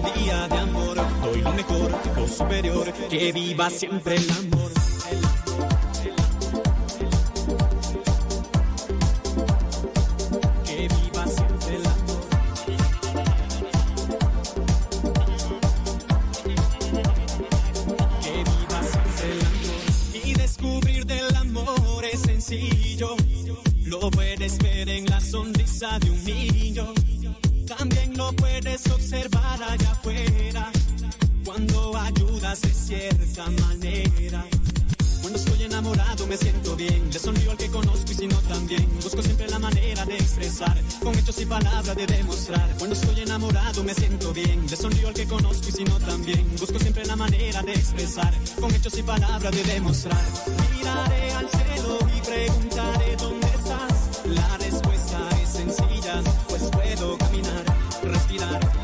melodía de amor. Doy lo mejor, lo superior, que viva siempre el amor. Que viva siempre me siento bien. Le sonrío al que conozco y si no también. Busco siempre la manera de expresar. Con hechos y palabras de demostrar. Cuando estoy enamorado me siento bien. Le sonrío al que conozco y si no también. Busco siempre la manera de expresar. Con hechos y palabras de demostrar. Miraré al cielo y preguntaré dónde estás. La respuesta es sencilla. Pues puedo caminar, respirar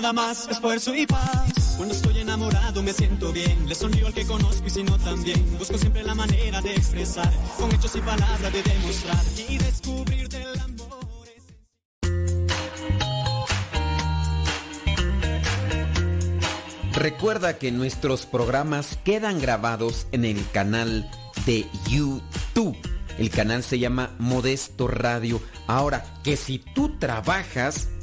Nada más, esfuerzo y paz. Cuando estoy enamorado me siento bien. Le sonrío al que conozco y si no también. Busco siempre la manera de expresar. Con hechos y palabras de demostrar. Y descubrir del amor. Recuerda que nuestros programas quedan grabados en el canal de YouTube. El canal se llama Modesto Radio. Ahora, que si tú trabajas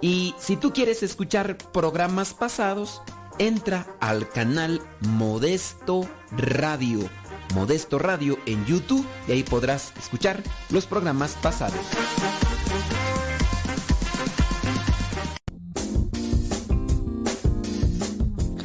Y si tú quieres escuchar programas pasados, entra al canal Modesto Radio. Modesto Radio en YouTube y ahí podrás escuchar los programas pasados.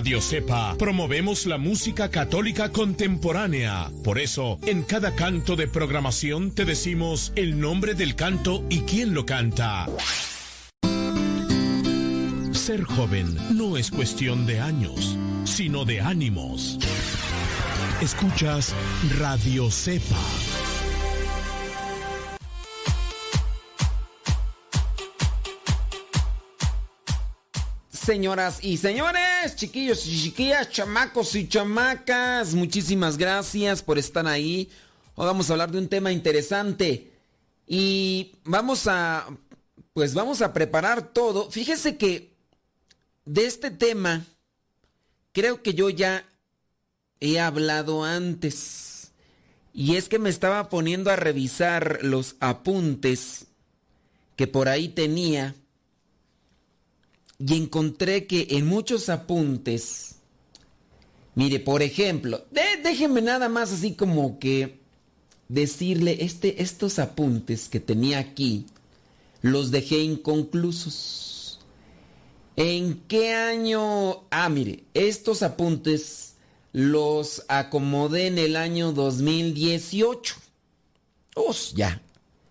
Radio Cepa promovemos la música católica contemporánea. Por eso, en cada canto de programación te decimos el nombre del canto y quién lo canta. Ser joven no es cuestión de años, sino de ánimos. Escuchas Radio Cepa. Señoras y señores, chiquillos y chiquillas, chamacos y chamacas, muchísimas gracias por estar ahí. Hoy vamos a hablar de un tema interesante y vamos a, pues vamos a preparar todo. Fíjese que de este tema, creo que yo ya he hablado antes. Y es que me estaba poniendo a revisar los apuntes que por ahí tenía y encontré que en muchos apuntes, mire, por ejemplo, déjenme nada más así como que decirle, este, estos apuntes que tenía aquí, los dejé inconclusos. ¿En qué año? Ah, mire, estos apuntes los acomodé en el año 2018. Uf, ya,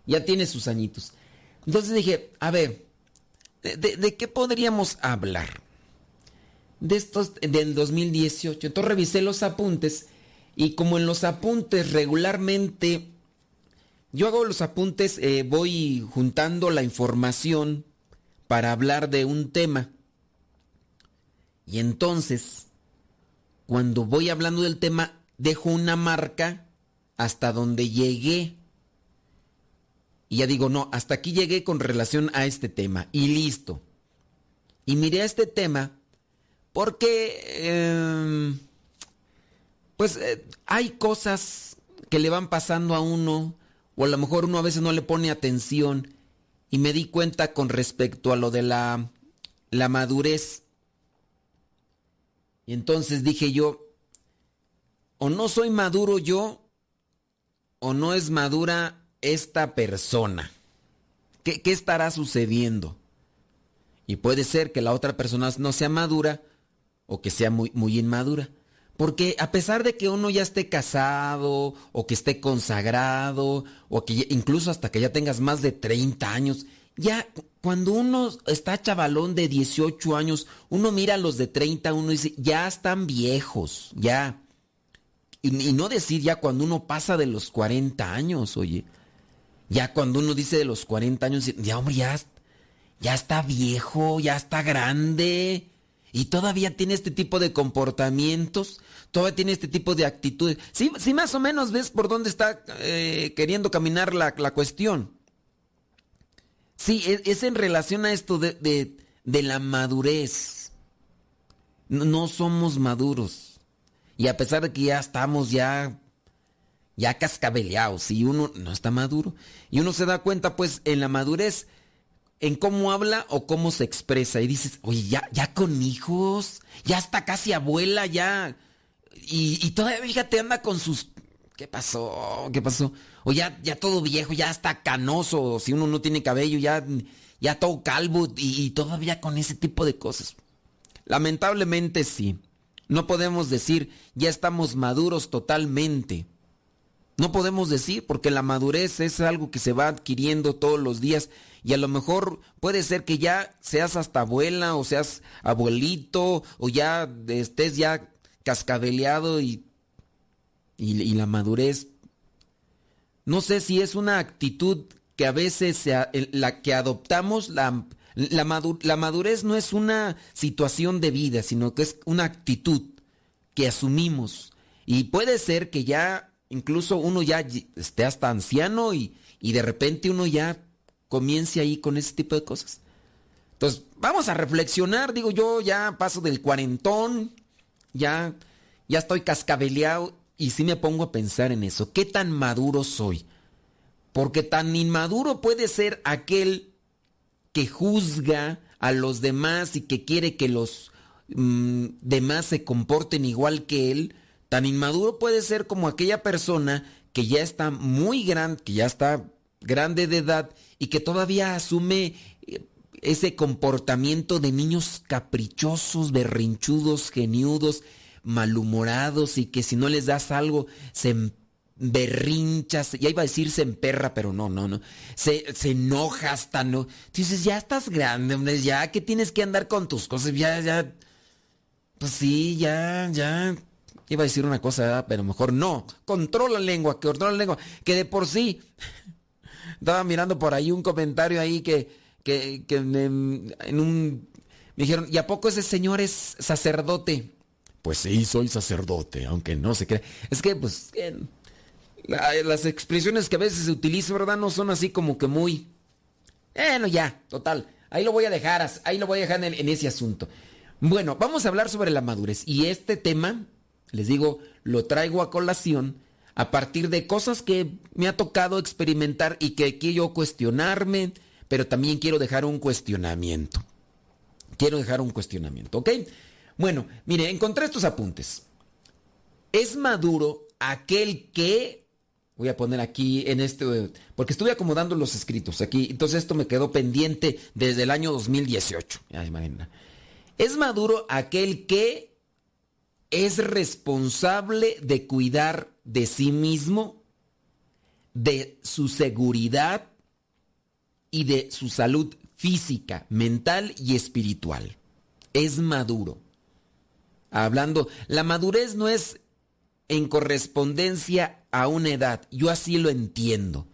ya tiene sus añitos. Entonces dije, a ver, ¿de, qué podríamos hablar? De estos del 2018. Entonces revisé los apuntes y como en los apuntes regularmente, yo hago los apuntes, eh, voy juntando la información para hablar de un tema. Y entonces, cuando voy hablando del tema, dejo una marca hasta donde llegué. Y ya digo, no, hasta aquí llegué con relación a este tema. Y listo. Y miré a este tema porque, em, pues, eh, hay cosas que le van pasando a uno, o a lo mejor uno a veces no le pone atención. Y me di cuenta con respecto a lo de la, la madurez. Y entonces dije yo, o no soy maduro yo, o no es madura esta persona. ¿Qué, estará sucediendo? Y puede ser que la otra persona no sea madura o que sea muy, muy inmadura. Porque a pesar de que uno ya esté casado o que esté consagrado o que incluso hasta que ya tengas más de 30 años, ya cuando uno está chavalón de 18 años, uno mira a los de 30, uno dice, ya están viejos, ya. Y, no decir ya cuando uno pasa de los 40 años, oye. Ya cuando uno dice de los 40 años, ya hombre, ya, ya está viejo, ya está grande. Y todavía tiene este tipo de comportamientos, todavía tiene este tipo de actitudes. Sí, sí más o menos ves por dónde está eh, queriendo caminar la, la cuestión. Sí, es, en relación a esto de, la madurez. No, somos maduros. Y a pesar de que ya estamos ya, ya cascabeleados y uno no está maduro. Y uno se da cuenta pues en la madurez, en cómo habla o cómo se expresa. Y dices, oye, ya, ya con hijos, ya está casi abuela, ya. Y, todavía, fíjate, anda con sus ¿Qué pasó? ¿Qué pasó? O ya, ya todo viejo, ya está canoso, si uno no tiene cabello, ya, ya todo calvo y, todavía con ese tipo de cosas. Lamentablemente sí. No podemos decir ya estamos maduros totalmente. No podemos decir porque la madurez es algo que se va adquiriendo todos los días y a lo mejor puede ser que ya seas hasta abuela o seas abuelito o ya estés ya cascabeleado y y, la madurez, no sé si es una actitud que a veces la que adoptamos, la, la, madurez no es una situación de vida, sino que es una actitud que asumimos. Y puede ser que ya, incluso uno ya esté hasta anciano y, y de repente uno ya comience ahí con ese tipo de cosas. Entonces, vamos a reflexionar, digo yo, ya paso del cuarentón, ya, ya estoy cascabeleado y si me pongo a pensar en eso, ¿qué tan maduro soy? Porque tan inmaduro puede ser aquel que juzga a los demás y que quiere que los mm, demás se comporten igual que él. Tan inmaduro puede ser como aquella persona que ya está muy grande, que ya está grande de edad y que todavía asume eh, ese comportamiento de niños caprichosos, berrinchudos, geniudos, malhumorados y que si no les das algo se berrinchas, ya iba a decir se emperra, pero no, no, no, se, se enoja hasta no. Dices, ya estás grande, hombre, ya que tienes que andar con tus cosas, ya, ya, pues sí, ya, ya. Iba a decir una cosa, pero mejor no. Controla la lengua, que controla la lengua, que de por sí. Estaba mirando por ahí un comentario ahí que, que, que en un... Me dijeron, ¿y a poco ese señor es sacerdote? Pues sí, soy sacerdote, aunque no se cree. Es que, pues, las expresiones que a veces se utilizan, ¿verdad? No son así como que muy... Bueno, ya, total. Ahí lo voy a dejar, ahí lo voy a dejar en, ese asunto. Bueno, vamos a hablar sobre la madurez. Y este tema, les digo, lo traigo a colación a partir de cosas que me ha tocado experimentar y que quiero cuestionarme, pero también quiero dejar un cuestionamiento. Quiero dejar un cuestionamiento, ¿ok? Bueno, mire, encontré estos apuntes. Es maduro aquel que Voy a poner aquí en este, porque estuve acomodando los escritos aquí, entonces esto me quedó pendiente desde el año 2018. Es maduro aquel que es responsable de cuidar de sí mismo, de su seguridad y de su salud física, mental y espiritual. Es maduro. Hablando, la madurez no es en correspondencia a una edad. Yo así lo entiendo.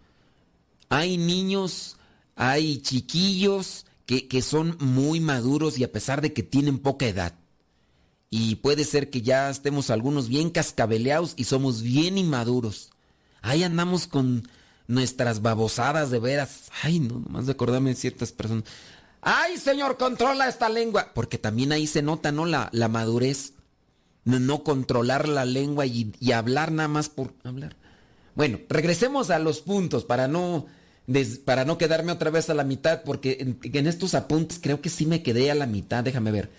Hay niños, hay chiquillos que, que, son muy maduros y a pesar de que tienen poca edad. Y puede ser que ya estemos algunos bien cascabeleados y somos bien inmaduros. Ahí andamos con nuestras babosadas de veras. Ay, no, nomás de acordarme de ciertas personas. Ay, señor, controla esta lengua. Porque también ahí se nota, ¿no? La, la madurez no controlar la lengua y, hablar nada más por hablar. Bueno, regresemos a los puntos para no, para no quedarme otra vez a la mitad, porque en, estos apuntes creo que sí me quedé a la mitad, déjame ver.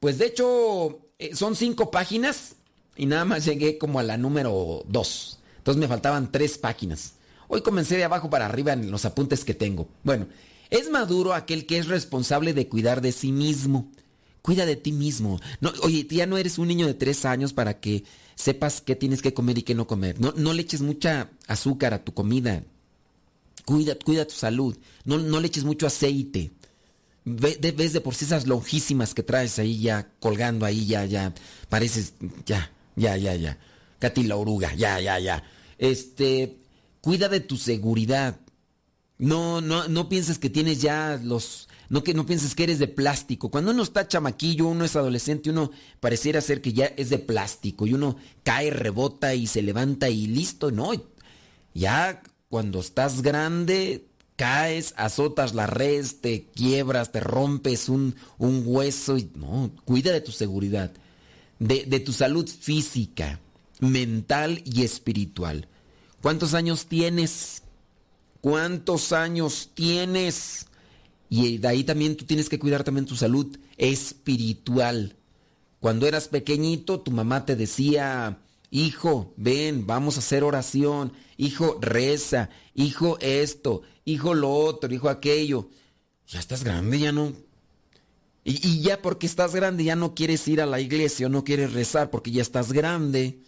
Pues de hecho eh, son cinco páginas y nada más llegué como a la número dos. Entonces me faltaban tres páginas. Hoy comencé de abajo para arriba en los apuntes que tengo. Bueno, es maduro aquel que es responsable de cuidar de sí mismo Cuida de ti mismo. Oye, ya no eres un niño de tres años para que sepas qué tienes que comer y qué no comer. No, no le eches mucha azúcar a tu comida. Cuida, cuida tu salud. No, no le eches mucho aceite. Ves de por sí esas lonjísimas que traes ahí ya colgando ahí, ya, ya. Pareces, ya, ya, ya, ya. Katy la oruga, ya, ya, ya. Este, cuida de tu seguridad. No, no, no pienses que tienes ya los no que no pienses que eres de plástico. Cuando uno está chamaquillo, uno es adolescente, uno pareciera ser que ya es de plástico y uno cae, rebota y se levanta y listo, no. Ya cuando estás grande, caes, azotas la red, te quiebras, te rompes un, un hueso y no, cuida de tu seguridad, de, de tu salud física, mental y espiritual. ¿Cuántos años tienes? ¿Cuántos años tienes? Y de ahí también tú tienes que cuidar también tu salud espiritual. Cuando eras pequeñito, tu mamá te decía, hijo, ven, vamos a hacer oración, hijo, reza, hijo esto, hijo lo otro, hijo aquello. Ya estás grande, ya no. Y, y ya porque estás grande, ya no quieres ir a la iglesia o no quieres rezar porque ya estás grande.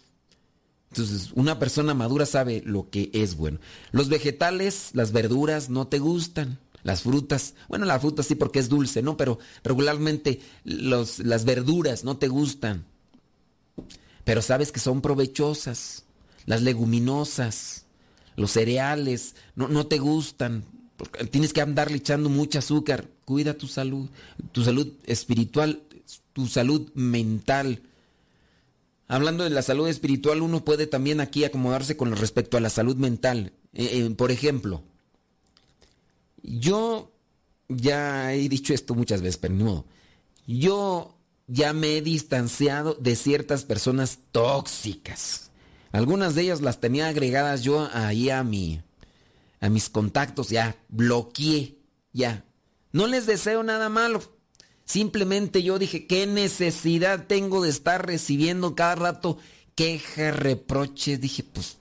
Entonces, una persona madura sabe lo que es bueno. Los vegetales, las verduras no te gustan. Las frutas, bueno, la fruta sí porque es dulce, ¿no? Pero regularmente los, las verduras no te gustan. Pero sabes que son provechosas. Las leguminosas, los cereales, no, no te gustan. Tienes que andarle echando mucho azúcar. Cuida tu salud, tu salud espiritual, tu salud mental. Hablando de la salud espiritual, uno puede también aquí acomodarse con respecto a la salud mental. Eh, eh, por ejemplo, yo ya he dicho esto muchas veces, pero no. Yo ya me he distanciado de ciertas personas tóxicas. Algunas de ellas las tenía agregadas yo ahí a mi a mis contactos, ya bloqueé, ya. No les deseo nada malo. Simplemente yo dije, ¿qué necesidad tengo de estar recibiendo cada rato quejas, reproches? Dije, pues,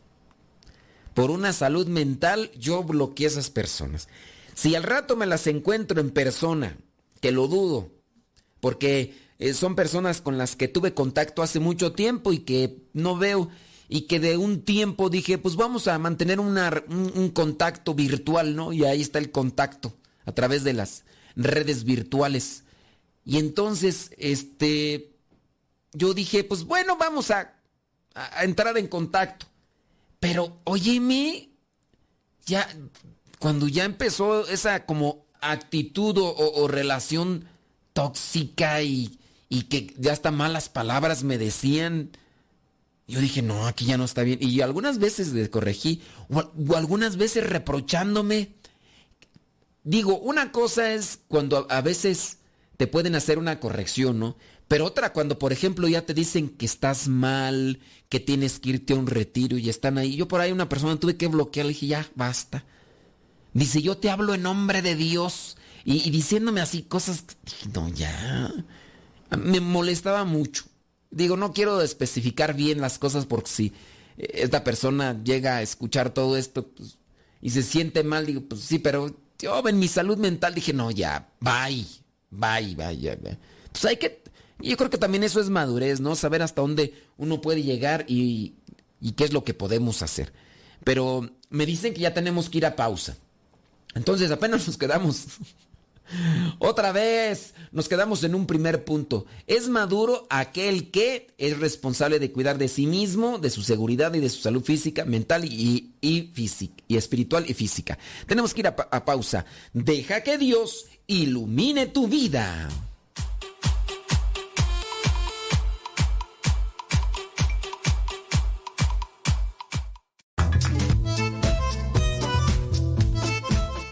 por una salud mental, yo bloqueé a esas personas. Si al rato me las encuentro en persona, que lo dudo, porque eh, son personas con las que tuve contacto hace mucho tiempo y que no veo y que de un tiempo dije, pues vamos a mantener un, un, contacto virtual, ¿no? Y ahí está el contacto a través de las redes virtuales. Y entonces, este, yo dije, pues bueno, vamos a, entrar en contacto. Pero, óyeme, ya cuando ya empezó esa como actitud o, relación tóxica y, que ya hasta malas palabras me decían, yo dije, no, aquí ya no está bien. Y algunas veces le corregí, o, algunas veces reprochándome. Digo, una cosa es cuando a veces te pueden hacer una corrección, ¿no? Pero otra, cuando por ejemplo ya te dicen que estás mal, que tienes que irte a un retiro y están ahí. Yo por ahí una persona tuve que bloquear, le dije, ya, basta. Dice, yo te hablo en nombre de Dios. Y, diciéndome así cosas, dije, no, ya. Me molestaba mucho. Digo, no quiero especificar bien las cosas porque si esta persona llega a escuchar todo esto pues, y se siente mal, digo, pues sí, pero yo en mi salud mental dije, no, ya, bye, bye, bye, bye. Pues hay que, yo creo que también eso es madurez, ¿no? Saber hasta dónde uno puede llegar y, y qué es lo que podemos hacer. Pero me dicen que ya tenemos que ir a pausa. Entonces apenas nos quedamos otra vez, nos quedamos en un primer punto. Es maduro aquel que es responsable de cuidar de sí mismo, de su seguridad y de su salud física, mental y, física, y espiritual y física. Tenemos que ir a pausa. Deja que Dios ilumine tu vida.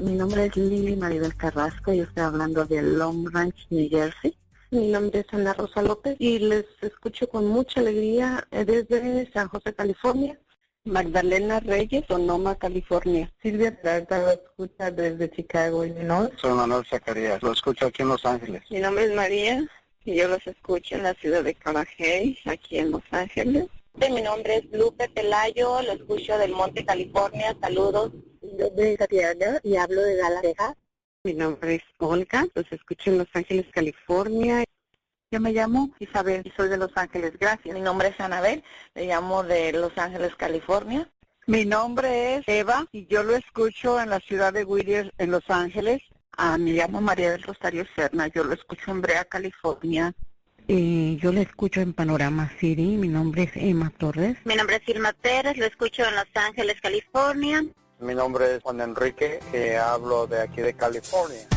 Mi nombre es Lili Maribel Carrasco y estoy hablando de Long Ranch, New Jersey. Mi nombre es Ana Rosa López y les escucho con mucha alegría eh, desde San José, California. Magdalena Reyes, Sonoma, California. Silvia Trata lo escucha desde Chicago, Illinois. Soy Manuel Zacarías, lo escucho aquí en Los Ángeles. Mi nombre es María y yo los escucho en la ciudad de Carajay, aquí en Los Ángeles. Mi nombre es Lupe Pelayo, lo escucho del Monte, California. Saludos. Mi nombre es Tatiana y hablo de Dallas, Mi nombre es Olga, los escucho en Los Ángeles, California. Yo me llamo Isabel y soy de Los Ángeles, gracias. Mi nombre es Anabel, le llamo de Los Ángeles, California. Mi nombre es Eva y yo lo escucho en la ciudad de Whittier, en Los Ángeles. Ah, me llamo María del Rosario Serna, yo lo escucho en Brea, California. Eh, yo lo escucho en Panorama City, mi nombre es Emma Torres. Mi nombre es Irma Pérez, lo escucho en Los Ángeles, California. Mi nombre es Juan Enrique, y hablo de aquí de California.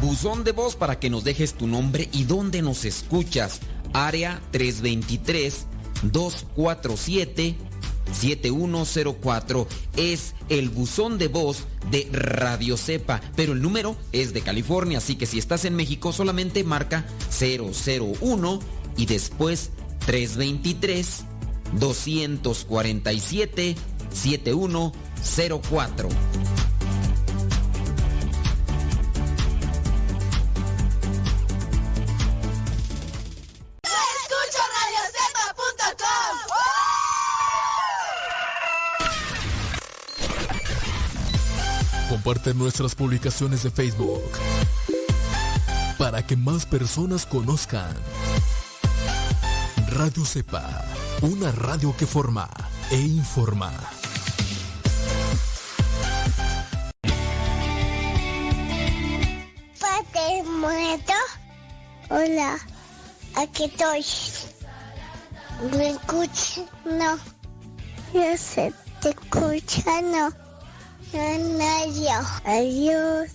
Buzón de voz para que nos dejes tu nombre y dónde nos escuchas. Área 323 247 7104 es el buzón de voz de Radio Cepa, pero el número es de California, así que si estás en México solamente marca 001 y después 323 247 7104. Comparte nuestras publicaciones de Facebook para que más personas conozcan. Radio Sepa, una radio que forma e informa. Padre muerto. Hola, aquí estoy. ¿Me escuchas? No. Yo sé, te escucha, no. Adiós.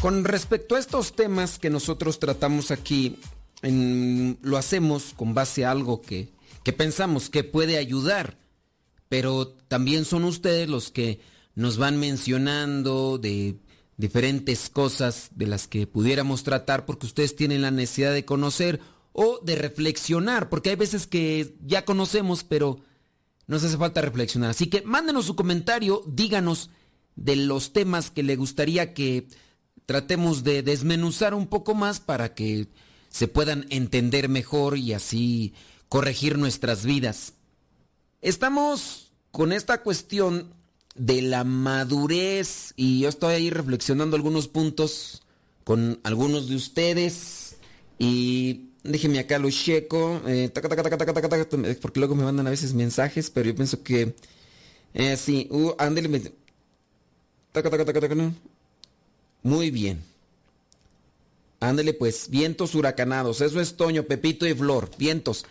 Con respecto a estos temas que nosotros tratamos aquí, lo hacemos con base a algo que, que pensamos que puede ayudar, pero también son ustedes los que nos van mencionando de diferentes cosas de las que pudiéramos tratar porque ustedes tienen la necesidad de conocer o de reflexionar, porque hay veces que ya conocemos, pero nos hace falta reflexionar. Así que mándenos su comentario, díganos de los temas que le gustaría que tratemos de desmenuzar un poco más para que se puedan entender mejor y así corregir nuestras vidas. Estamos con esta cuestión de la madurez y yo estoy ahí reflexionando algunos puntos con algunos de ustedes y déjenme acá lo checo, eh, porque luego me mandan a veces mensajes, pero yo pienso que eh, sí, uh, ándale, muy bien. Ándale pues, vientos huracanados, eso es Toño, Pepito y Flor, vientos.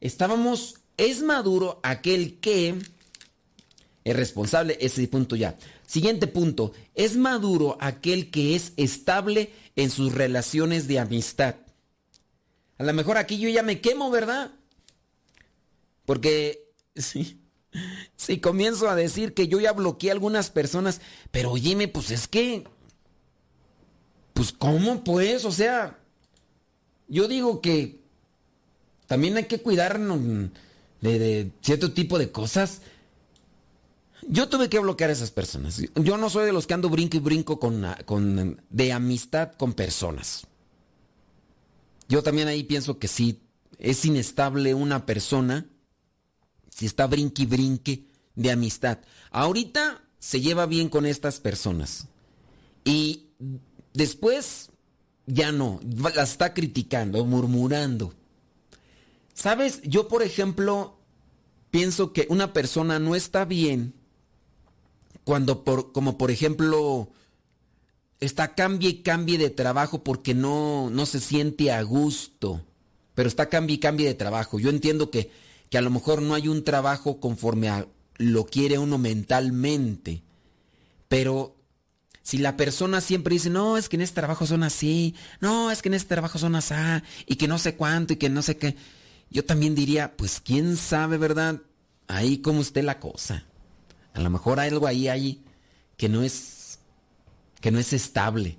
Estábamos, es maduro aquel que es responsable, ese punto ya. Siguiente punto, es maduro aquel que es estable en sus relaciones de amistad. A lo mejor aquí yo ya me quemo, ¿verdad? Porque sí, si comienzo a decir que yo ya bloqueé a algunas personas, pero oíme, pues es que pues ¿cómo pues? O sea, yo digo que también hay que cuidarnos de, cierto tipo de cosas. Yo tuve que bloquear a esas personas. Yo no soy de los que ando brinco y brinco con, con, de amistad con personas. Yo también ahí pienso que sí, es inestable una persona si está brinque y brinque de amistad. Ahorita se lleva bien con estas personas. Y Después, ya no, la está criticando, murmurando. ¿Sabes? Yo, por ejemplo, pienso que una persona no está bien cuando, por, como por ejemplo, está cambie y cambie de trabajo porque no, no se siente a gusto, pero está cambie y cambie de trabajo. Yo entiendo que, que a lo mejor no hay un trabajo conforme a lo quiere uno mentalmente, pero si la persona siempre dice, no, es que en este trabajo son así, no, es que en este trabajo son así, y que no sé cuánto, y que no sé qué, yo también diría, pues quién sabe, ¿verdad? Ahí cómo esté la cosa. A lo mejor hay algo ahí, ahí que no es, que no es estable.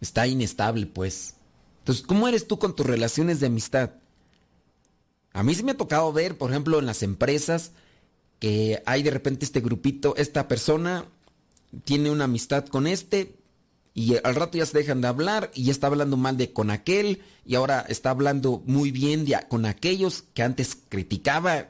Está inestable, pues. Entonces, ¿cómo eres tú con tus relaciones de amistad? A mí sí me ha tocado ver, por ejemplo, en las empresas, que hay de repente este grupito, esta persona tiene una amistad con este y al rato ya se dejan de hablar y ya está hablando mal de con aquel y ahora está hablando muy bien con aquellos que antes criticaba.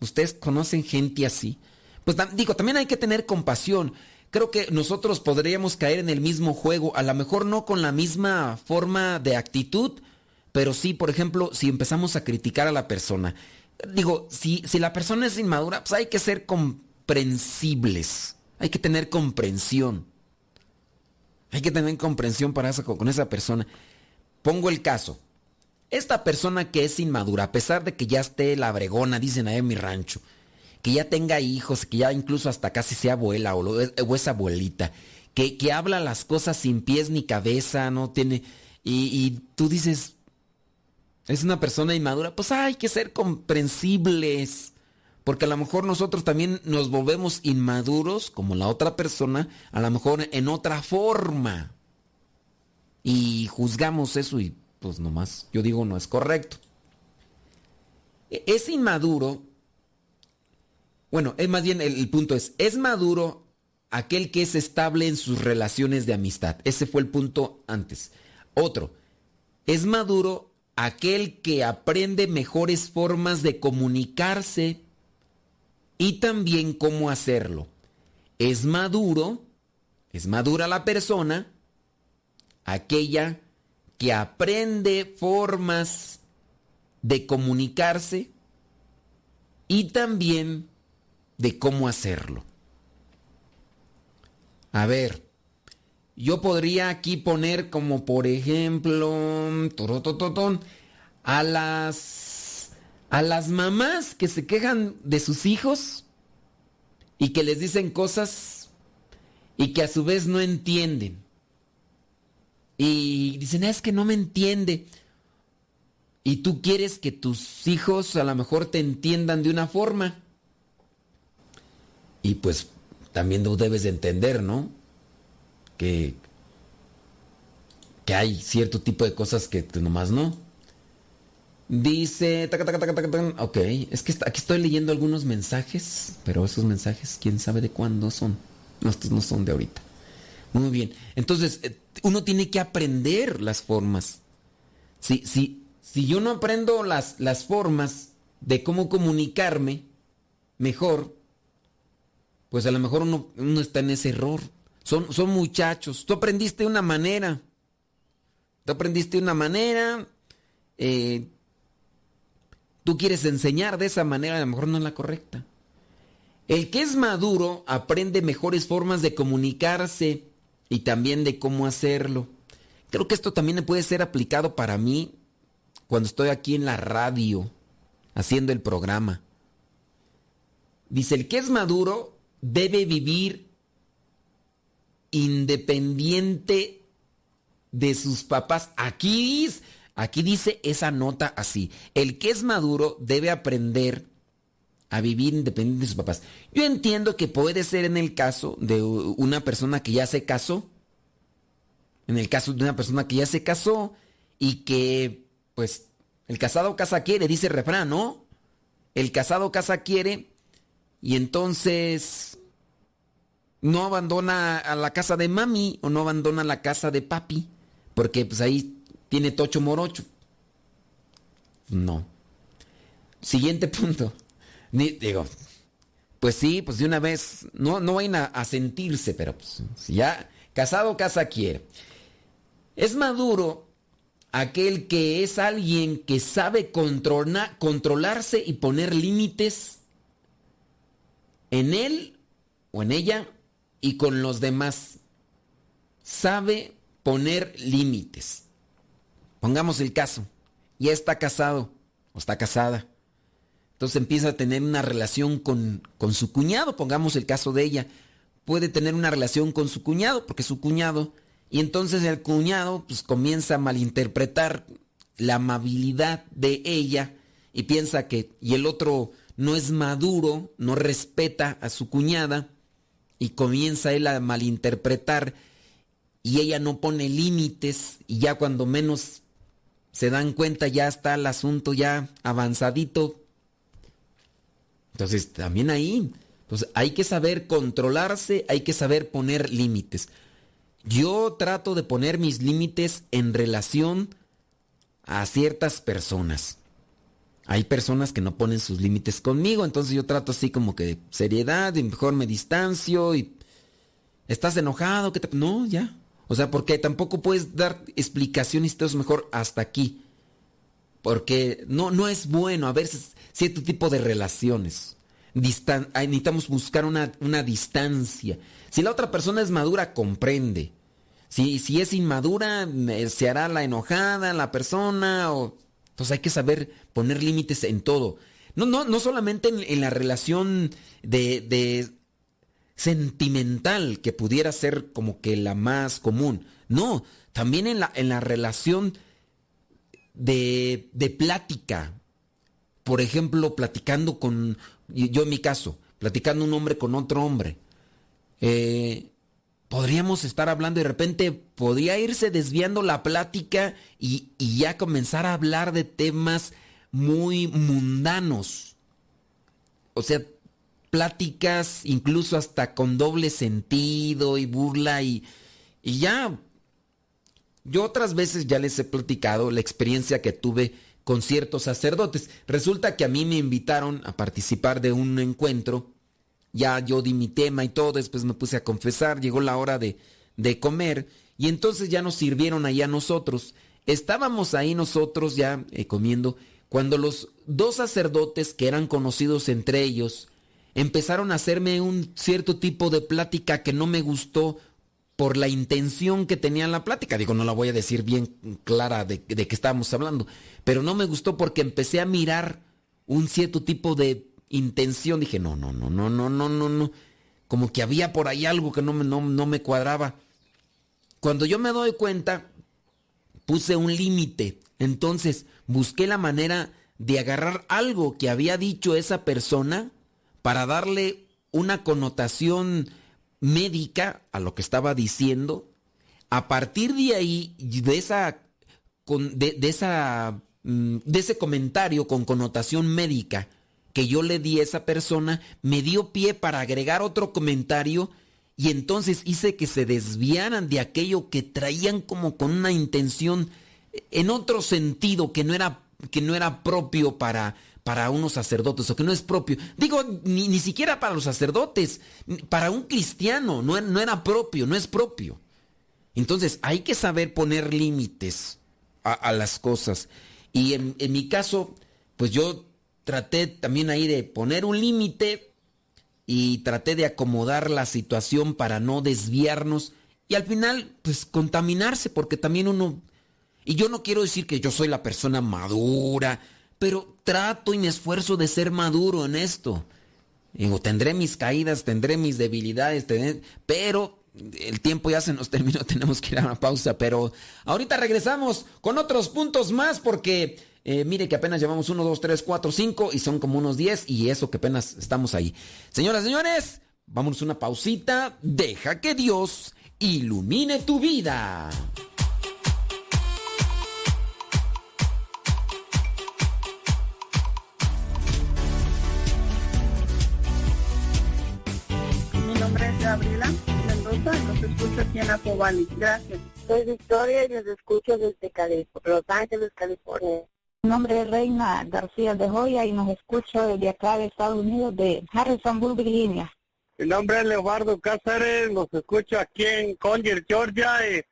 ¿Ustedes conocen gente así? Pues digo, también hay que tener compasión. Creo que nosotros podríamos caer en el mismo juego, a lo mejor no con la misma forma de actitud, pero sí, por ejemplo, si empezamos a criticar a la persona. Digo, si, si la persona es inmadura, pues hay que ser comprensibles hay que tener comprensión. Hay que tener comprensión para con esa persona. Pongo el caso. Esta persona que es inmadura, a pesar de que ya esté la bregona, dicen ahí en mi rancho, que ya tenga hijos, que ya incluso hasta casi sea abuela o, es abuelita, que, que, habla las cosas sin pies ni cabeza, no tiene... Y, y tú dices, es una persona inmadura, pues hay que ser comprensibles. Porque a lo mejor nosotros también nos volvemos inmaduros como la otra persona, a lo mejor en otra forma. Y juzgamos eso y pues nomás, yo digo, no es correcto. E-, es inmaduro, bueno, es más bien el, el punto es, es maduro aquel que es estable en sus relaciones de amistad. Ese fue el punto antes. Otro, es maduro aquel que aprende mejores formas de comunicarse y también cómo hacerlo. Es maduro, es madura la persona, aquella que aprende formas de comunicarse y también de cómo hacerlo. A ver, yo podría aquí poner como por ejemplo a las a las mamás que se quejan de sus hijos y que les dicen cosas y que a su vez no entienden. Y dicen, es que no me entiende. Y tú quieres que tus hijos a lo mejor te entiendan de una forma. Y pues también tú debes de entender, ¿no? Que, que hay cierto tipo de cosas que nomás no. Dice, ok, es que aquí estoy leyendo algunos mensajes, pero esos mensajes, quién sabe de cuándo son. No, estos no son de ahorita. Muy bien, entonces eh, uno tiene que aprender las formas. Si, si, si yo no aprendo las, las formas de cómo comunicarme mejor, pues a lo mejor uno, está en ese error. son, son muchachos. Tú aprendiste una manera. Tú aprendiste una manera. Eh, tú quieres enseñar de esa manera, a lo mejor no es la correcta. El que es maduro aprende mejores formas de comunicarse y también de cómo hacerlo. Creo que esto también puede ser aplicado para mí cuando estoy aquí en la radio haciendo el programa. Dice, el que es maduro debe vivir independiente de sus papás. Aquí, aquí dice esa nota así. El que es maduro debe aprender a vivir independiente de sus papás. Yo entiendo que puede ser en el caso de una persona que ya se casó. En el caso de una persona que ya se casó y que, pues, el casado casa quiere, dice el refrán, ¿no? El casado casa quiere y entonces no abandona a la casa de mami o no abandona la casa de papi, porque pues ahí tiene tocho morocho. No. Siguiente punto. Ni, digo, pues sí, pues de una vez, no, no vayan a, sentirse, pero pues, si ya casado, casa quiere. Es maduro aquel que es alguien que sabe controlarse y poner límites en él o en ella y con los demás. Sabe poner límites. Pongamos el caso. Ya está casado o está casada. Entonces empieza a tener una relación con, con su cuñado, pongamos el caso de ella. Puede tener una relación con su cuñado, porque su cuñado, y entonces el cuñado pues, comienza a malinterpretar la amabilidad de ella y piensa que, y el otro no es maduro, no respeta a su cuñada, y comienza él a malinterpretar, y ella no pone límites, y ya cuando menos se dan cuenta ya está el asunto ya avanzadito, entonces, también ahí, pues hay que saber controlarse, hay que saber poner límites. Yo trato de poner mis límites en relación a ciertas personas. Hay personas que no ponen sus límites conmigo, entonces yo trato así como que seriedad y mejor me distancio y estás enojado, que te... no, ya. O sea, porque tampoco puedes dar explicaciones, es mejor hasta aquí. Porque no, no es bueno a veces cierto tipo de relaciones. necesitamos buscar una, distancia. Si la otra persona es madura, comprende. Si, si es inmadura, se hará la enojada la persona. O... Entonces hay que saber poner límites en todo. No, no, no solamente en, la relación de, de, sentimental, que pudiera ser como que la más común. No, también en la, en la relación de, de plática, por ejemplo, platicando con, yo en mi caso, platicando un hombre con otro hombre, eh, podríamos estar hablando y de repente podría irse desviando la plática y, y, ya comenzar a hablar de temas muy mundanos. O sea, pláticas incluso hasta con doble sentido y burla y, y ya. Yo otras veces ya les he platicado la experiencia que tuve con ciertos sacerdotes. Resulta que a mí me invitaron a participar de un encuentro. Ya yo di mi tema y todo, después me puse a confesar, llegó la hora de, de comer y entonces ya nos sirvieron ahí a nosotros. Estábamos ahí nosotros ya eh, comiendo cuando los dos sacerdotes que eran conocidos entre ellos empezaron a hacerme un cierto tipo de plática que no me gustó por la intención que tenía la plática. Digo, no la voy a decir bien clara de, de qué estábamos hablando, pero no me gustó porque empecé a mirar un cierto tipo de intención. Dije, no, no, no, no, no, no, no, no. Como que había por ahí algo que no no, no me cuadraba. Cuando yo me doy cuenta, puse un límite. Entonces busqué la manera de agarrar algo que había dicho esa persona para darle una connotación médica a lo que estaba diciendo. A partir de ahí, de esa, de, esa, mm, de ese comentario con connotación médica que yo le di a esa persona, me dio pie para agregar otro comentario y entonces hice que se desviaran de aquello que traían como con una intención en otro sentido que no era que no era propio para, para unos sacerdotes o que no es propio. Digo, ni, ni siquiera para los sacerdotes, para un cristiano no, no era propio, no es propio. Entonces hay que saber poner límites a, a, las cosas. Y en, en mi caso, pues yo traté también ahí de poner un límite y traté de acomodar la situación para no desviarnos y al final pues contaminarse porque también uno y yo no quiero decir que yo soy la persona madura, pero trato y me esfuerzo de ser maduro en esto. Digo, tendré mis caídas, tendré mis debilidades, pero el tiempo ya se nos terminó, tenemos que ir a una pausa, pero ahorita regresamos con otros puntos más porque eh, mire que apenas llevamos 1, 2, 3, 4, 5 y son como unos 10 y eso que apenas estamos ahí. Señoras, señores, vámonos una pausita, deja que Dios ilumine tu vida. Mi nombre es Gabriela Mendoza y los escucho aquí en Acobali. Gracias. Soy Victoria y los escucho desde Cali Los Ángeles, California. Mi nombre es Reina García de Joya y nos escucho desde acá de Estados Unidos, de Harrisonburg, Virginia. Mi nombre es Leobardo Cáceres, los escucho aquí en Collier, Georgia. Y...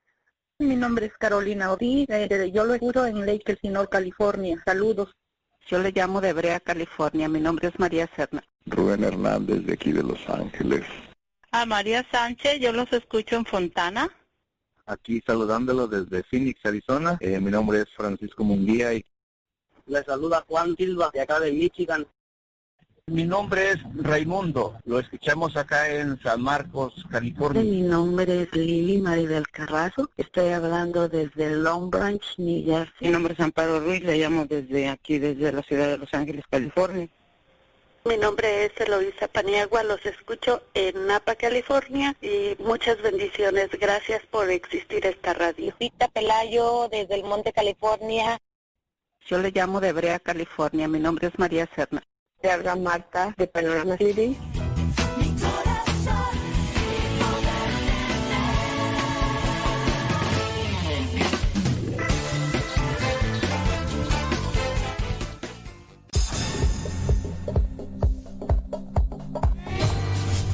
Mi nombre es Carolina Ortiz, eh, yo lo escucho en Lake Elsinore, California. Saludos. Yo le llamo de Brea, California. Mi nombre es María Serna. Rubén Hernández, de aquí de Los Ángeles. A María Sánchez, yo los escucho en Fontana. Aquí saludándolo desde Phoenix, Arizona. Eh, mi nombre es Francisco Munguía y le saluda Juan Silva, de acá de Michigan. Mi nombre es Raimundo, lo escuchamos acá en San Marcos, California. Mi nombre es Lili Maribel Carrazo, estoy hablando desde Long Branch, New Jersey. Mi nombre es Amparo Ruiz, le llamo desde aquí, desde la ciudad de Los Ángeles, California. Mi nombre es Eloisa Paniagua, los escucho en Napa, California y muchas bendiciones. Gracias por existir esta radio. Rita Pelayo desde el Monte, California. Yo le llamo de Brea, California. Mi nombre es María Serna. Te habla Marta de Panorama City.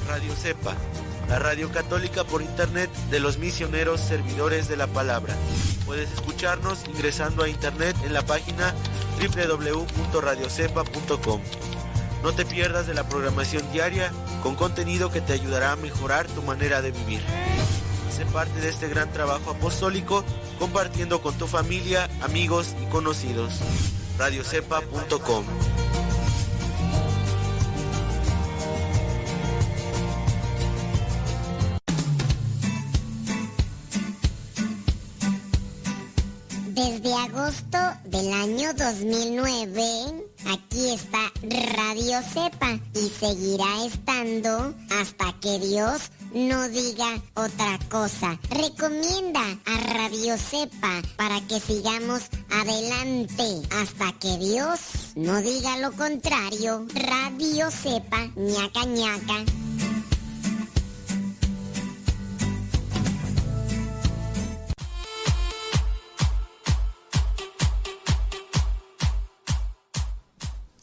Radio Cepa, la radio católica por internet de los misioneros servidores de la palabra. Puedes escucharnos ingresando a internet en la página www.radiocepa.com. No te pierdas de la programación diaria con contenido que te ayudará a mejorar tu manera de vivir. Sé parte de este gran trabajo apostólico compartiendo con tu familia, amigos y conocidos. radiocepa.com año 2009, aquí está Radio Cepa y seguirá estando hasta que Dios no diga otra cosa. Recomienda a Radio Cepa para que sigamos adelante hasta que Dios no diga lo contrario. Radio Cepa, ñaca ñaca.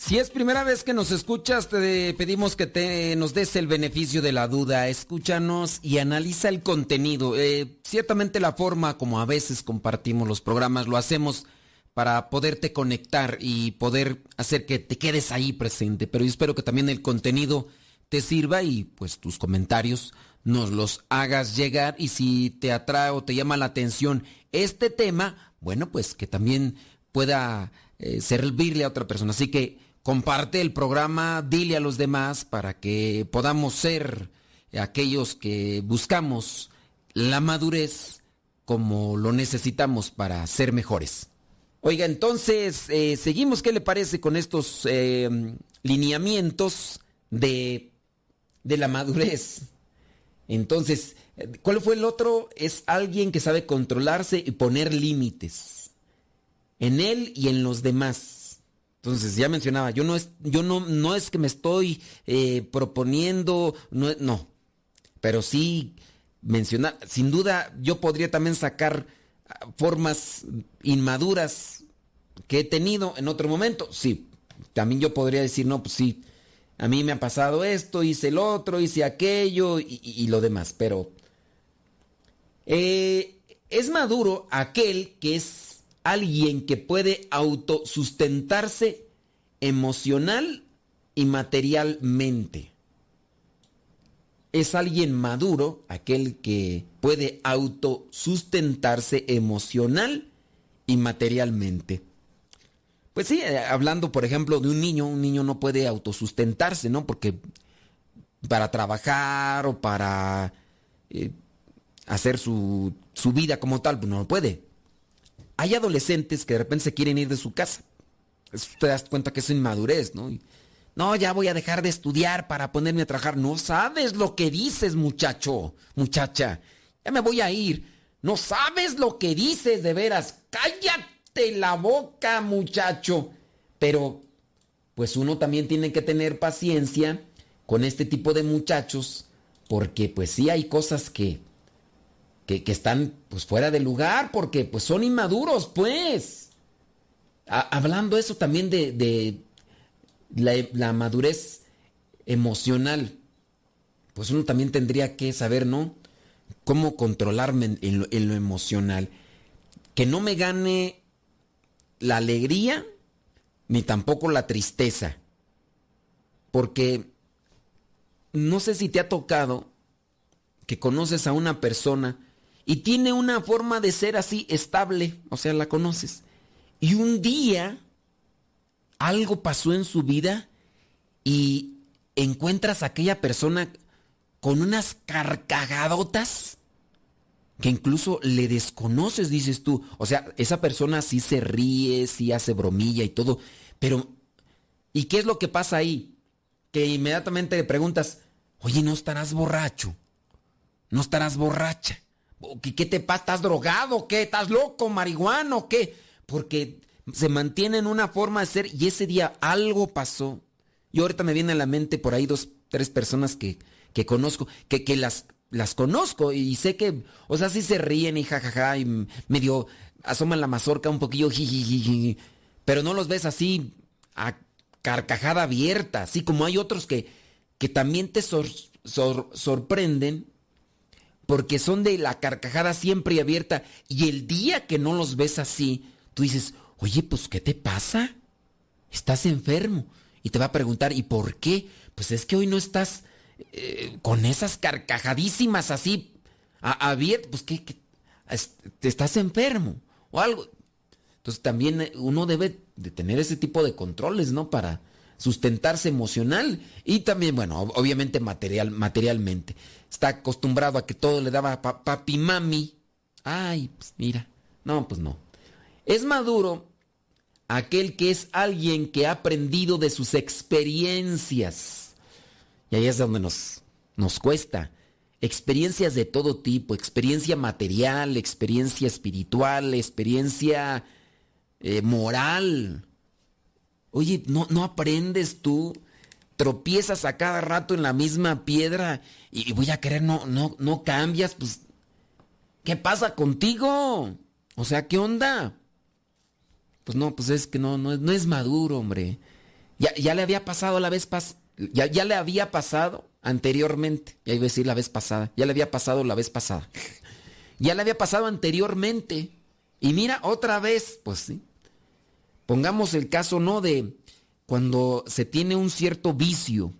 Si es primera vez que nos escuchas, te pedimos que te, nos des el beneficio de la duda. Escúchanos y analiza el contenido. Eh, ciertamente la forma como a veces compartimos los programas lo hacemos para poderte conectar y poder hacer que te quedes ahí presente. Pero yo espero que también el contenido te sirva y pues tus comentarios nos los hagas llegar. Y si te atrae o te llama la atención este tema, bueno, pues que también pueda eh, servirle a otra persona. Así que comparte el programa, dile a los demás para que podamos ser aquellos que buscamos la madurez como lo necesitamos para ser mejores. Oiga, entonces, eh, seguimos, ¿qué le parece con estos eh, lineamientos de, de la madurez? Entonces, ¿cuál fue el otro? Es alguien que sabe controlarse y poner límites en él y en los demás. Entonces, ya mencionaba, yo no es, yo no, no es que me estoy eh, proponiendo, no, no, pero sí mencionar, sin duda yo podría también sacar formas inmaduras que he tenido en otro momento, sí. También yo podría decir, no, pues sí, a mí me ha pasado esto, hice el otro, hice aquello y, lo demás, pero eh, es maduro aquel que es alguien que puede autosustentarse emocional y materialmente. Es alguien maduro aquel que puede autosustentarse emocional y materialmente. Pues sí, eh, hablando por ejemplo de un niño, un niño no puede autosustentarse, ¿no? Porque para trabajar o para eh, hacer su, su, vida como tal, pues no puede. Hay adolescentes que de repente se quieren ir de su casa. Te das cuenta que es inmadurez, ¿no? no, ya voy a dejar de estudiar para ponerme a trabajar. No sabes lo que dices, muchacho, muchacha. Ya me voy a ir. No sabes lo que dices, de veras. Cállate la boca, muchacho. Pero, pues uno también tiene que tener paciencia con este tipo de muchachos, porque pues sí hay cosas que, que, están pues fuera de lugar, porque pues son inmaduros, pues. hablando eso también de, la, madurez emocional, pues uno también tendría que saber, ¿no? Cómo controlarme en lo emocional. Que no me gane la alegría ni tampoco la tristeza. Porque no sé si te ha tocado que conoces a una persona y tiene una forma de ser así estable, o sea, la conoces. Y un día algo pasó en su vida y encuentras a aquella persona con unas carcagadotas que incluso le desconoces, dices tú. O sea, esa persona sí se ríe, sí hace bromilla y todo, pero ¿y qué es lo que pasa ahí? Que inmediatamente le preguntas, oye, ¿no estarás borracho? ¿No estarás borracha? ¿Qué, te pasa? ¿Estás drogado? ¿Qué? ¿Estás loco, marihuano? ¿Qué? Porque se mantiene en una forma de ser y ese día algo pasó. Y ahorita me viene a la mente por ahí dos, tres personas que, que conozco, que, que las las conozco y sé que, o sea, sí se ríen y jajaja y medio asoman la mazorca un poquillo, pero no los ves así a carcajada abierta, así como hay otros que, que también te sorprenden porque son de la carcajada siempre abierta y el día que no los ves así, tú dices, oye, pues, ¿qué te pasa? Estás enfermo. Y te va a preguntar, ¿y por qué? Pues es que hoy no estás eh, con esas carcajadísimas así abiertas, pues que, te estás enfermo o algo. Entonces también eh, uno debe de tener ese tipo de controles, ¿no? Para sustentarse emocional y también, bueno, obviamente material, materialmente. Está acostumbrado a que todo le daba papi mami. Ay, pues mira, no, pues no. Es maduro aquel que es alguien que ha aprendido de sus experiencias y ahí es donde nos, nos cuesta. Experiencias de todo tipo, experiencia material, experiencia espiritual, experiencia eh, moral. Oye, ¿no, ¿no aprendes tú? Tropiezas a cada rato en la misma piedra y, voy a querer, no, no, no cambias, pues, ¿qué pasa contigo? O sea, ¿qué onda? Pues no, pues es que no, no, no es maduro, hombre. Ya, ya le había pasado la vez pasada ya, ya le había pasado anteriormente. Ya iba a decir la vez pasada. Ya le había pasado la vez pasada. ya le había pasado anteriormente. Y mira, otra vez, pues sí. Pongamos el caso, ¿no? De cuando se tiene un cierto vicio.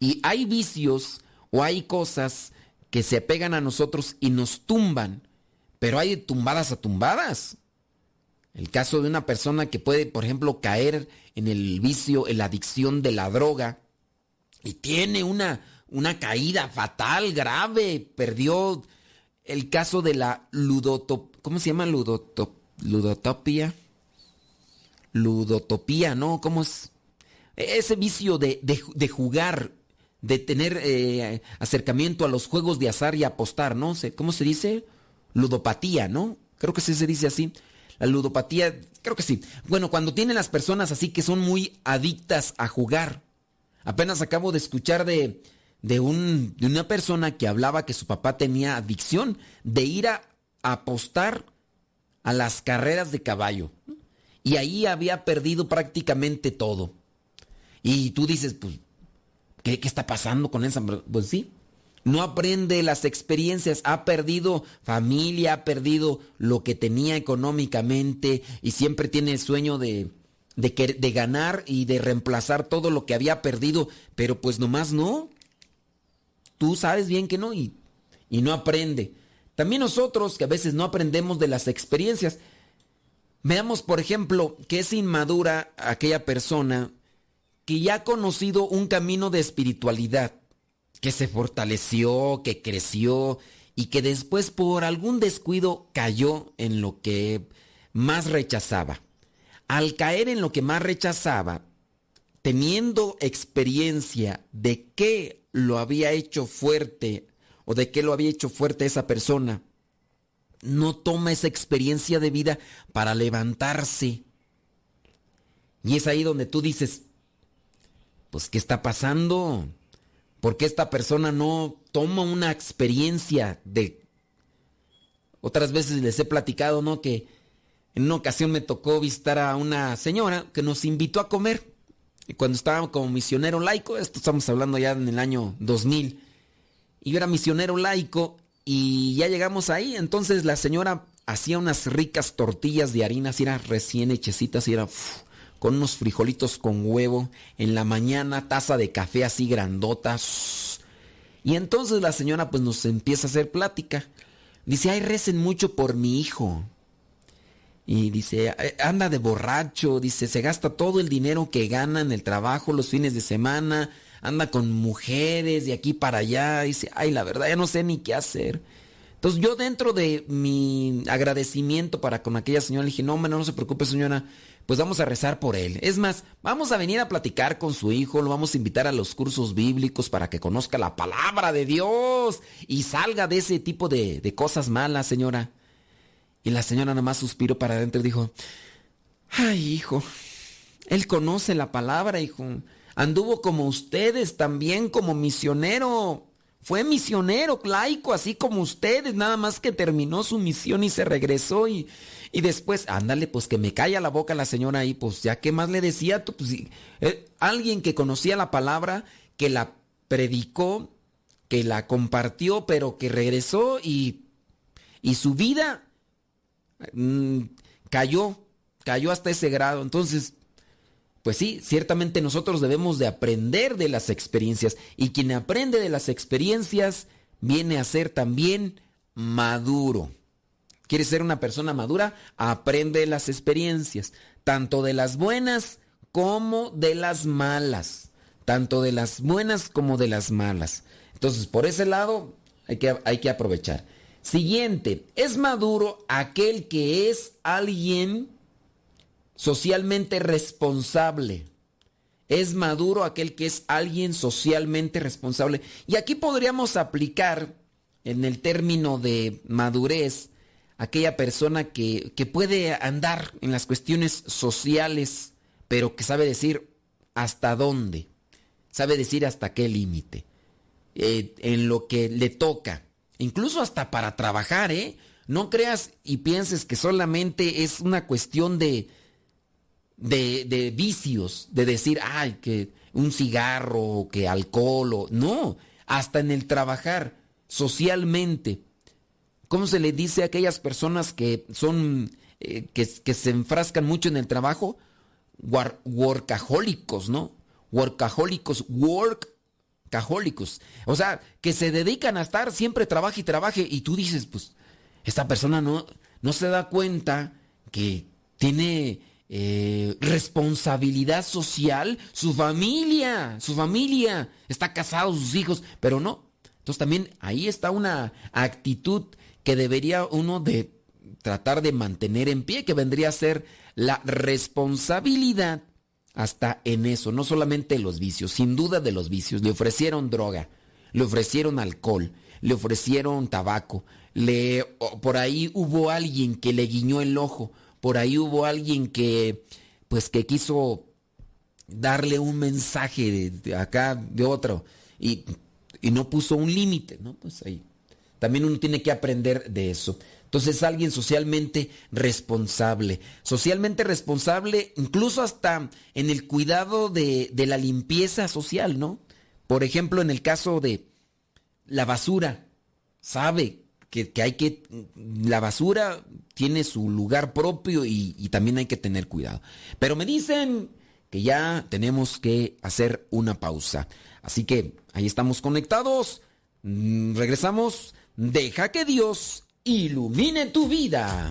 Y hay vicios o hay cosas que se pegan a nosotros y nos tumban. Pero hay tumbadas a tumbadas. El caso de una persona que puede, por ejemplo, caer en el vicio, en la adicción de la droga y tiene una, una caída fatal, grave. Perdió el caso de la ludotopía. ¿Cómo se llama ludotopía? Ludotopía, ¿no? ¿Cómo es? Ese vicio de, jugar, de tener eh, acercamiento a los juegos de azar y apostar, ¿no? ¿Cómo se dice? Ludopatía, ¿no? Creo que sí se dice así. La ludopatía, creo que sí. Bueno, cuando tienen las personas así que son muy adictas a jugar, Apenas acabo de escuchar de, de, un, de una persona que hablaba que su papá tenía adicción de ir a, apostar a las carreras de caballo. Y ahí había perdido prácticamente todo. Y tú dices, pues, ¿qué, está pasando con esa? Pues sí, no aprende las experiencias, ha perdido familia, ha perdido lo que tenía económicamente y siempre tiene el sueño de, de, ganar y de reemplazar todo lo que había perdido, pero pues nomás no. Tú sabes bien que no y no aprende. También nosotros que a veces no aprendemos de las experiencias. Veamos, por ejemplo, que es inmadura aquella persona que ya ha conocido un camino de espiritualidad que se fortaleció, que creció y que después por algún descuido cayó en lo que más rechazaba. Al caer en lo que más rechazaba, teniendo experiencia de qué lo había hecho fuerte o de qué lo había hecho fuerte esa persona, no toma esa experiencia de vida para levantarse. Y es ahí donde tú dices, pues, ¿qué está pasando? Porque esta persona no toma una experiencia de... Otras veces les he platicado, ¿no? Que en una ocasión me tocó visitar a una señora que nos invitó a comer. Y cuando estaba como misionero laico, esto estamos hablando ya en el año 2000, y yo era misionero laico y ya llegamos ahí, entonces la señora hacía unas ricas tortillas de harina, así eran recién hechecitas y era con unos frijolitos con huevo, en la mañana taza de café así grandotas. Y entonces la señora pues nos empieza a hacer plática. Dice, ay, recen mucho por mi hijo. Y dice, anda de borracho, dice, se gasta todo el dinero que gana en el trabajo los fines de semana, anda con mujeres de aquí para allá. Dice, ay, la verdad ya no sé ni qué hacer. Entonces yo dentro de mi agradecimiento para con aquella señora le dije, no, hombre, no se preocupe señora, pues vamos a rezar por él. Es más, vamos a venir a platicar con su hijo, lo vamos a invitar a los cursos bíblicos para que conozca la palabra de Dios y salga de ese tipo de, de cosas malas, señora. Y la señora nada más suspiró para adentro y dijo, ay, hijo, él conoce la palabra, hijo. Anduvo como ustedes también como misionero. Fue misionero laico, así como ustedes, nada más que terminó su misión y se regresó y, y después, ándale, pues que me calla la boca la señora ahí, pues ya qué más le decía, pues, eh, alguien que conocía la palabra, que la predicó, que la compartió, pero que regresó y, y su vida mmm, cayó, cayó hasta ese grado. Entonces, pues sí, ciertamente nosotros debemos de aprender de las experiencias y quien aprende de las experiencias viene a ser también maduro. ¿Quieres ser una persona madura? Aprende las experiencias, tanto de las buenas como de las malas. Tanto de las buenas como de las malas. Entonces, por ese lado, hay que, hay que aprovechar. Siguiente, es maduro aquel que es alguien socialmente responsable. Es maduro aquel que es alguien socialmente responsable. Y aquí podríamos aplicar en el término de madurez aquella persona que, que, puede andar en las cuestiones sociales, pero que sabe decir hasta dónde, sabe decir hasta qué límite, eh, en lo que le toca, incluso hasta para trabajar, ¿eh? No creas y pienses que solamente es una cuestión de, de, de vicios, de decir, ay, que un cigarro, que alcohol, o... no, hasta en el trabajar socialmente ¿Cómo se le dice a aquellas personas que son, eh, que, que, se enfrascan mucho en el trabajo? War, workahólicos, ¿no? Workahólicos, workahólicos. O sea, que se dedican a estar siempre trabaje y trabaje y tú dices, pues, esta persona no, no se da cuenta que tiene eh, responsabilidad social, su familia, su familia, está casado, sus hijos, pero no. Entonces también ahí está una actitud que debería uno de tratar de mantener en pie, que vendría a ser la responsabilidad hasta en eso, no solamente los vicios, sin duda de los vicios. Le ofrecieron droga, le ofrecieron alcohol, le ofrecieron tabaco, le por ahí hubo alguien que le guiñó el ojo, por ahí hubo alguien que pues que quiso darle un mensaje de, acá de otro y, y no puso un límite, ¿no? Pues ahí también uno tiene que aprender de eso. Entonces alguien socialmente responsable. Socialmente responsable incluso hasta en el cuidado de, de la limpieza social, ¿no? Por ejemplo, en el caso de la basura, sabe que, hay que, la basura tiene su lugar propio y, y también hay que tener cuidado. Pero me dicen que ya tenemos que hacer una pausa. Así que ahí estamos conectados. Mm, regresamos. Deja que Dios ilumine tu vida.